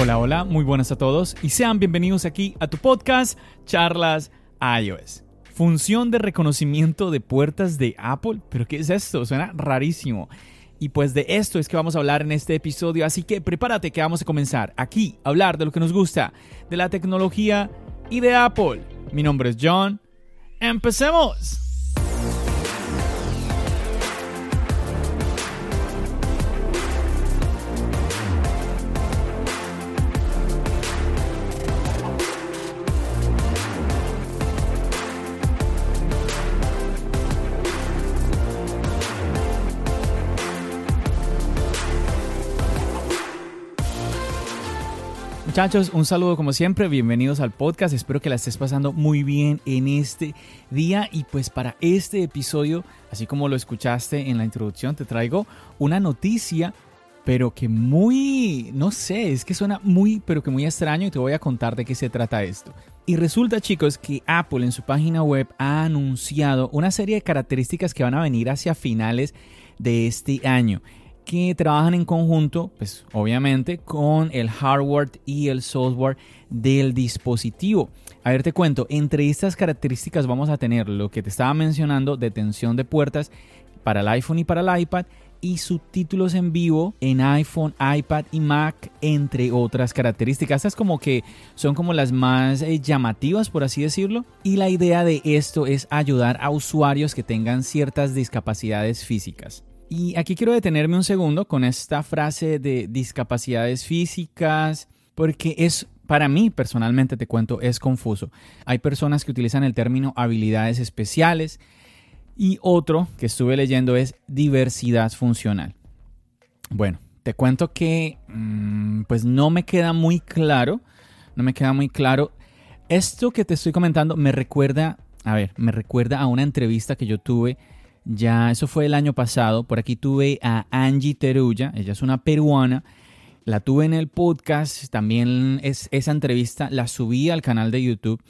Hola, hola, muy buenas a todos y sean bienvenidos aquí a tu podcast Charlas iOS. Función de reconocimiento de puertas de Apple. ¿Pero qué es esto? Suena rarísimo. Y pues de esto es que vamos a hablar en este episodio, así que prepárate que vamos a comenzar aquí a hablar de lo que nos gusta, de la tecnología y de Apple. Mi nombre es John. ¡Empecemos! Muchachos, un saludo como siempre, bienvenidos al podcast, espero que la estés pasando muy bien en este día y pues para este episodio, así como lo escuchaste en la introducción, te traigo una noticia, pero que muy, no sé, es que suena muy, pero que muy extraño y te voy a contar de qué se trata esto. Y resulta chicos que Apple en su página web ha anunciado una serie de características que van a venir hacia finales de este año que trabajan en conjunto, pues obviamente, con el hardware y el software del dispositivo. A ver, te cuento, entre estas características vamos a tener lo que te estaba mencionando, detención de puertas para el iPhone y para el iPad y subtítulos en vivo en iPhone, iPad y Mac, entre otras características. Estas como que son como las más eh, llamativas, por así decirlo. Y la idea de esto es ayudar a usuarios que tengan ciertas discapacidades físicas. Y aquí quiero detenerme un segundo con esta frase de discapacidades físicas, porque es, para mí personalmente te cuento, es confuso. Hay personas que utilizan el término habilidades especiales y otro que estuve leyendo es diversidad funcional. Bueno, te cuento que mm, pues no me queda muy claro, no me queda muy claro. Esto que te estoy comentando me recuerda, a ver, me recuerda a una entrevista que yo tuve ya, eso fue el año pasado. Por aquí tuve a Angie Teruya, ella es una peruana. La tuve en el podcast, también es, esa entrevista la subí al canal de YouTube.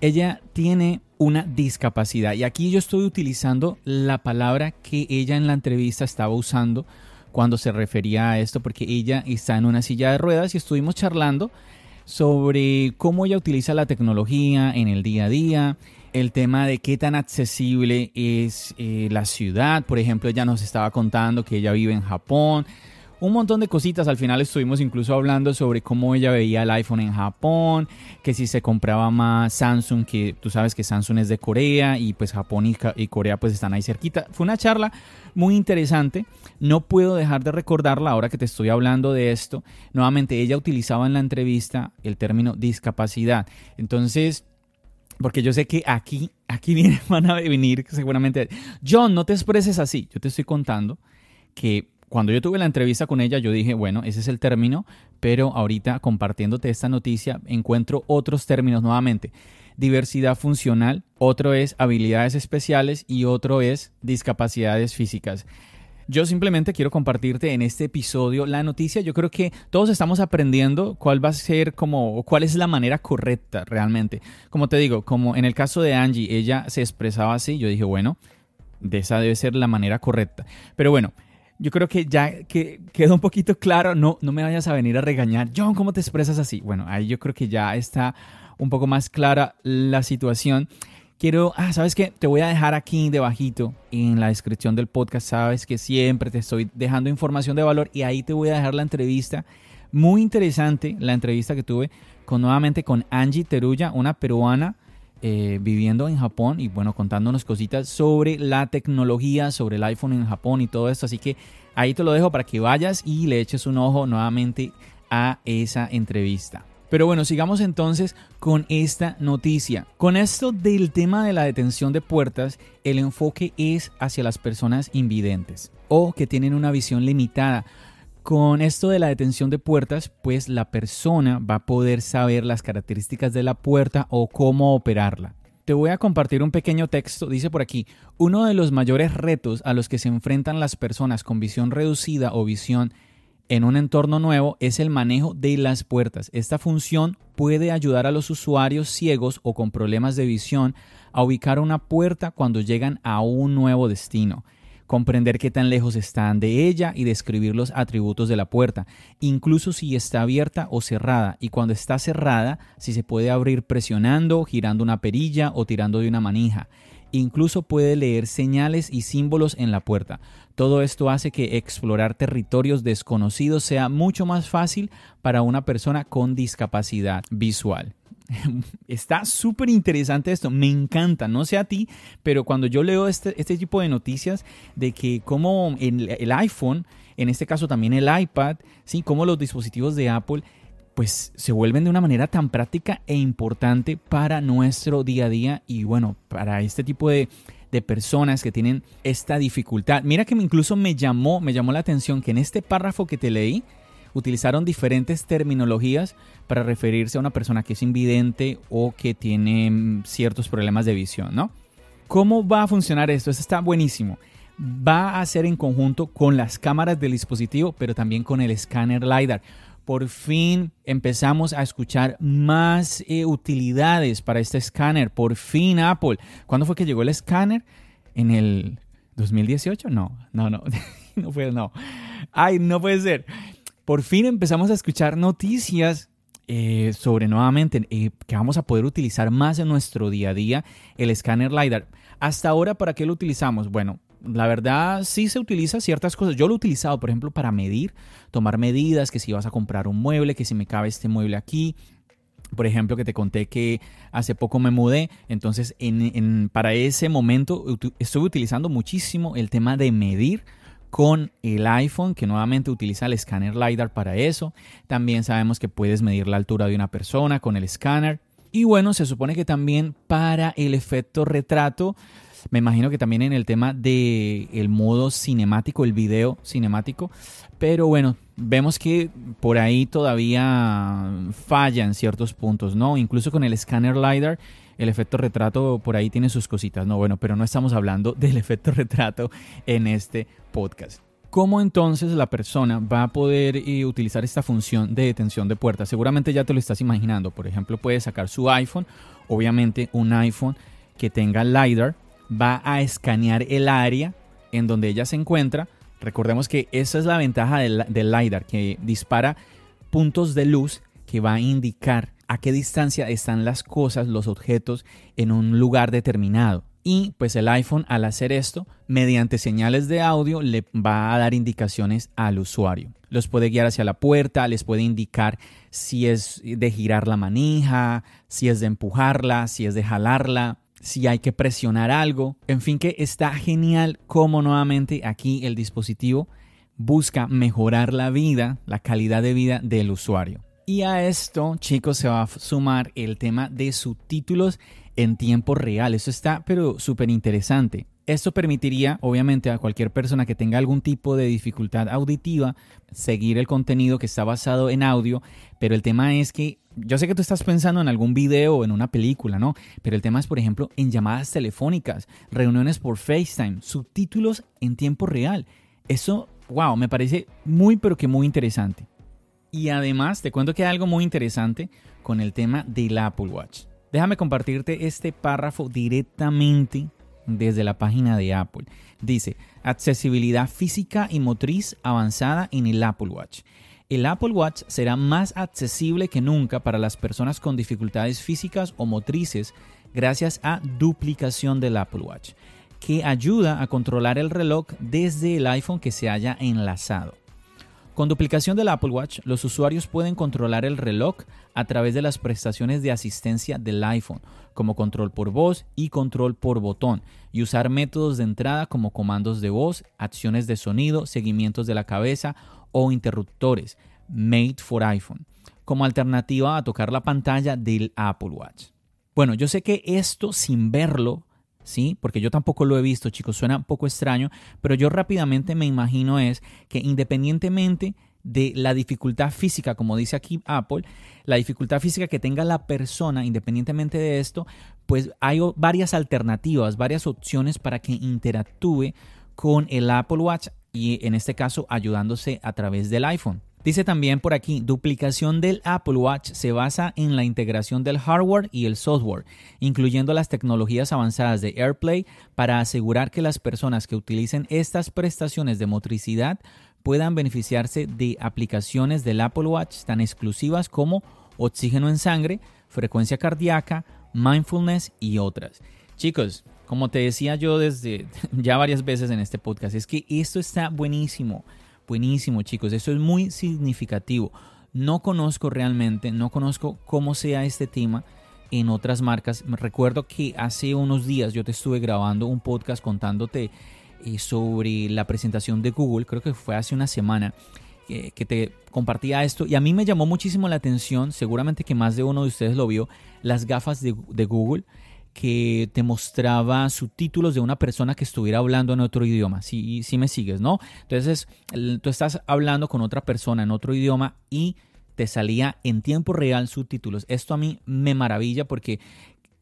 Ella tiene una discapacidad y aquí yo estoy utilizando la palabra que ella en la entrevista estaba usando cuando se refería a esto porque ella está en una silla de ruedas y estuvimos charlando sobre cómo ella utiliza la tecnología en el día a día, el tema de qué tan accesible es eh, la ciudad. Por ejemplo, ella nos estaba contando que ella vive en Japón. Un montón de cositas. Al final estuvimos incluso hablando sobre cómo ella veía el iPhone en Japón, que si se compraba más Samsung, que tú sabes que Samsung es de Corea y pues Japón y, y Corea pues están ahí cerquita. Fue una charla muy interesante. No puedo dejar de recordarla ahora que te estoy hablando de esto. Nuevamente, ella utilizaba en la entrevista el término discapacidad. Entonces, porque yo sé que aquí, aquí viene, van a venir seguramente. John, no te expreses así. Yo te estoy contando que cuando yo tuve la entrevista con ella, yo dije, bueno, ese es el término, pero ahorita compartiéndote esta noticia, encuentro otros términos nuevamente. Diversidad funcional, otro es habilidades especiales y otro es discapacidades físicas. Yo simplemente quiero compartirte en este episodio la noticia. Yo creo que todos estamos aprendiendo cuál va a ser como, cuál es la manera correcta realmente. Como te digo, como en el caso de Angie, ella se expresaba así, yo dije, bueno, de esa debe ser la manera correcta. Pero bueno, yo creo que ya que quedó un poquito claro, no, no me vayas a venir a regañar. John, ¿cómo te expresas así? Bueno, ahí yo creo que ya está un poco más clara la situación. Quiero, ah, ¿sabes qué? Te voy a dejar aquí debajito en la descripción del podcast. Sabes que siempre te estoy dejando información de valor y ahí te voy a dejar la entrevista. Muy interesante la entrevista que tuve con nuevamente con Angie Teruya, una peruana eh, viviendo en Japón y bueno, contándonos cositas sobre la tecnología, sobre el iPhone en Japón y todo esto. Así que ahí te lo dejo para que vayas y le eches un ojo nuevamente a esa entrevista. Pero bueno, sigamos entonces con esta noticia. Con esto del tema de la detención de puertas, el enfoque es hacia las personas invidentes o que tienen una visión limitada. Con esto de la detención de puertas, pues la persona va a poder saber las características de la puerta o cómo operarla. Te voy a compartir un pequeño texto, dice por aquí, uno de los mayores retos a los que se enfrentan las personas con visión reducida o visión en un entorno nuevo es el manejo de las puertas. Esta función puede ayudar a los usuarios ciegos o con problemas de visión a ubicar una puerta cuando llegan a un nuevo destino comprender qué tan lejos están de ella y describir los atributos de la puerta, incluso si está abierta o cerrada, y cuando está cerrada, si se puede abrir presionando, girando una perilla o tirando de una manija. Incluso puede leer señales y símbolos en la puerta. Todo esto hace que explorar territorios desconocidos sea mucho más fácil para una persona con discapacidad visual. Está súper interesante esto, me encanta, no sé a ti, pero cuando yo leo este, este tipo de noticias de que como el, el, iPhone, en este caso también el iPad, ¿sí? como los dispositivos de Apple pues se vuelven de una manera tan práctica e importante para nuestro día a día y bueno, para este tipo de, de personas que tienen esta dificultad. Mira que incluso me llamó, me llamó la atención que en este párrafo que te leí utilizaron diferentes terminologías para referirse a una persona que es invidente o que tiene mm, ciertos problemas de visión, ¿no? ¿Cómo va a funcionar esto? Esto está buenísimo. Va a ser en conjunto con las cámaras del dispositivo, pero también con el escáner LiDAR por fin empezamos a escuchar más eh, utilidades para este escáner. Por fin Apple. ¿Cuándo fue que llegó el escáner? ¿En el 2018? No, no, no. no fue, no. Ay, no puede ser. Por fin empezamos a escuchar noticias eh, sobre nuevamente eh, que vamos a poder utilizar más en nuestro día a día el escáner LiDAR. Hasta ahora, ¿para qué lo utilizamos? Bueno, la verdad sí se utiliza ciertas cosas. Yo lo he utilizado, por ejemplo, para medir, tomar medidas, que si vas a comprar un mueble, que si me cabe este mueble aquí. Por ejemplo, que te conté que hace poco me mudé, entonces en, para ese momento estuve utilizando muchísimo el tema de medir con el iPhone, que nuevamente utiliza el escáner LiDAR para eso. También sabemos que puedes medir la altura de una persona con el escáner. Y bueno, se supone que también para el efecto retrato me imagino que también en el tema del el modo cinemático, el video cinemático. Pero bueno, vemos que por ahí todavía falla en ciertos puntos, ¿no? Incluso con el escáner LiDAR, el efecto retrato por ahí tiene sus cositas, ¿no? Bueno, pero no estamos hablando del efecto retrato en este podcast. ¿Cómo entonces la persona va a poder eh, utilizar esta función de detención de puertas? Seguramente ya te lo estás imaginando. Por ejemplo, puede sacar su iPhone, obviamente un iPhone que tenga LiDAR, va a escanear el área en donde ella se encuentra. Recordemos que esa es la ventaja del, LiDAR, que dispara puntos de luz que va a indicar a qué distancia están las cosas, los objetos en un lugar determinado. Y pues el iPhone al hacer esto, mediante señales de audio, le va a dar indicaciones al usuario. Los puede guiar hacia la puerta, les puede indicar si es de girar la manija, si es de empujarla, si es de jalarla, si hay que presionar algo. En fin, que está genial como nuevamente aquí el dispositivo busca mejorar la vida, la calidad de vida del usuario. Y a esto, chicos, se va a sumar el tema de subtítulos en tiempo real. Eso está, pero súper interesante. Esto permitiría, obviamente, a cualquier persona que tenga algún tipo de dificultad auditiva seguir el contenido que está basado en audio, pero el tema es que yo sé que tú estás pensando en algún video o en una película, ¿no? Pero el tema es, por ejemplo, en llamadas telefónicas, reuniones por FaceTime, subtítulos en tiempo real. Eso, wow, me parece muy, pero que muy interesante. Y además, te cuento que hay algo muy interesante con el tema del Apple Watch. Déjame compartirte este párrafo directamente desde la página de Apple. Dice, accesibilidad física y motriz avanzada en el Apple Watch. El Apple Watch será más accesible que nunca para las personas con dificultades físicas o motrices gracias a duplicación del Apple Watch, que ayuda a controlar el reloj desde el iPhone que se haya enlazado. Con duplicación del Apple Watch, los usuarios pueden controlar el reloj a través de las prestaciones de asistencia del iPhone, como control por voz y control por botón, y usar métodos de entrada como comandos de voz, acciones de sonido, seguimientos de la cabeza o interruptores, Made for iPhone, como alternativa a tocar la pantalla del Apple Watch. Bueno, yo sé que esto sin verlo, ¿sí? Porque yo tampoco lo he visto, chicos, suena un poco extraño, pero yo rápidamente me imagino es que independientemente de la dificultad física, como dice aquí Apple, la dificultad física que tenga la persona, independientemente de esto, pues hay varias alternativas, varias opciones para que interactúe con el Apple Watch y en este caso ayudándose a través del iPhone. Dice también por aquí, duplicación del Apple Watch se basa en la integración del hardware y el software, incluyendo las tecnologías avanzadas de AirPlay para asegurar que las personas que utilicen estas prestaciones de motricidad puedan beneficiarse de aplicaciones del Apple Watch tan exclusivas como oxígeno en sangre, frecuencia cardíaca, mindfulness y otras. Chicos, como te decía yo desde ya varias veces en este podcast, es que esto está buenísimo, buenísimo chicos, esto es muy significativo. No conozco realmente, no conozco cómo sea este tema en otras marcas. Recuerdo que hace unos días yo te estuve grabando un podcast contándote eh, sobre la presentación de Google, creo que fue hace una semana, que te compartía esto y a mí me llamó muchísimo la atención, seguramente que más de uno de ustedes lo vio, las gafas de, Google que te mostraba subtítulos de una persona que estuviera hablando en otro idioma. Si, me sigues, ¿no? Entonces, tú estás hablando con otra persona en otro idioma y te salía en tiempo real subtítulos. Esto a mí me maravilla porque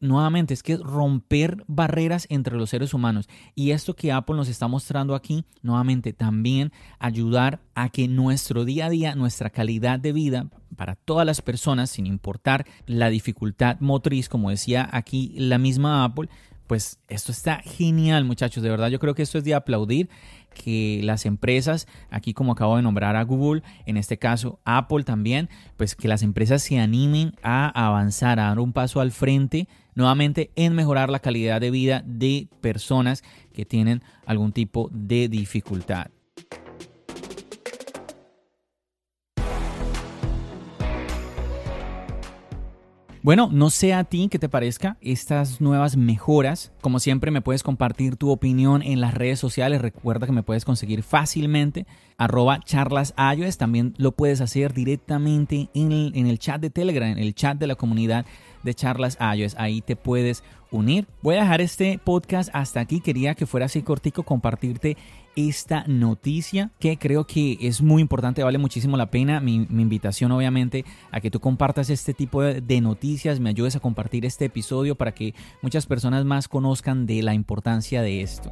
nuevamente es que romper barreras entre los seres humanos. Y esto que Apple nos está mostrando aquí, nuevamente también ayudar a que nuestro día a día, nuestra calidad de vida para todas las personas, sin importar la dificultad motriz, como decía aquí la misma Apple, pues esto está genial muchachos, de verdad yo creo que esto es de aplaudir que las empresas, aquí como acabo de nombrar a Google, en este caso Apple también, pues que las empresas se animen a avanzar, a dar un paso al frente nuevamente en mejorar la calidad de vida de personas que tienen algún tipo de dificultad. Bueno, no sé a ti qué te parezca estas nuevas mejoras. Como siempre me puedes compartir tu opinión en las redes sociales. Recuerda que me puedes conseguir fácilmente arroba charlas También lo puedes hacer directamente en el, en el chat de Telegram, en el chat de la comunidad de charlas iOS. Ahí te puedes unir. Voy a dejar este podcast hasta aquí. Quería que fuera así cortico compartirte esta noticia que creo que es muy importante, vale muchísimo la pena. Mi, invitación obviamente a que tú compartas este tipo de, noticias, me ayudes a compartir este episodio para que muchas personas más conozcan de la importancia de esto.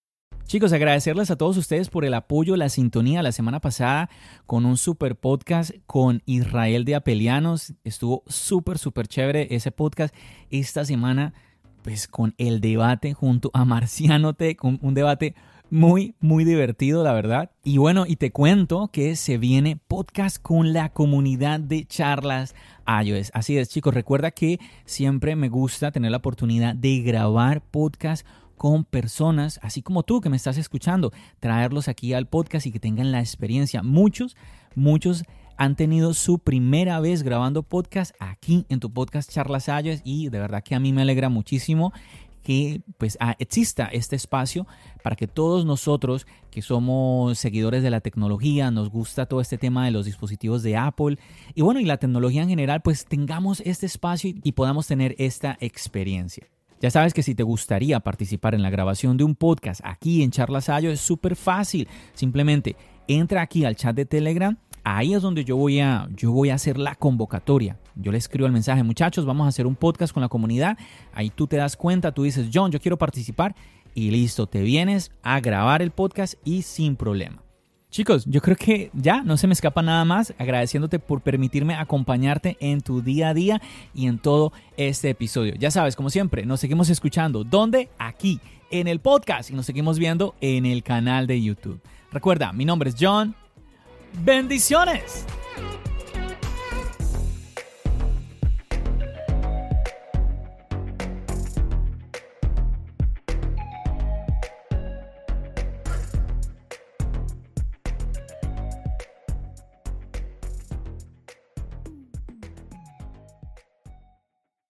Chicos, agradecerles a todos ustedes por el apoyo, la sintonía la semana pasada con un super podcast con Israel de Apelianos. Estuvo súper, súper chévere ese podcast. Esta semana, pues con el debate junto a Marciano con un debate muy, muy divertido, la verdad. Y bueno, y te cuento que se viene podcast con la comunidad de charlas iOS. Así es, chicos, recuerda que siempre me gusta tener la oportunidad de grabar podcast con personas, así como tú que me estás escuchando, traerlos aquí al podcast y que tengan la experiencia. Muchos, muchos han tenido su primera vez grabando podcast aquí en tu podcast Charlas Ayes y de verdad que a mí me alegra muchísimo que pues ah, exista este espacio para que todos nosotros que somos seguidores de la tecnología, nos gusta todo este tema de los dispositivos de Apple y bueno, y la tecnología en general, pues tengamos este espacio y podamos tener esta experiencia. Ya sabes que si te gustaría participar en la grabación de un podcast aquí en Charlas Ayo es súper fácil. Simplemente entra aquí al chat de Telegram. Ahí es donde yo voy a, yo voy a hacer la convocatoria. Yo le escribo el mensaje, muchachos, vamos a hacer un podcast con la comunidad. Ahí tú te das cuenta, tú dices, John, yo quiero participar y listo, te vienes a grabar el podcast y sin problema. Chicos, yo creo que ya no se me escapa nada más agradeciéndote por permitirme acompañarte en tu día a día y en todo este episodio. Ya sabes, como siempre, nos seguimos escuchando. ¿Dónde? Aquí, en el podcast y nos seguimos viendo en el canal de YouTube. Recuerda, mi nombre es John. Bendiciones.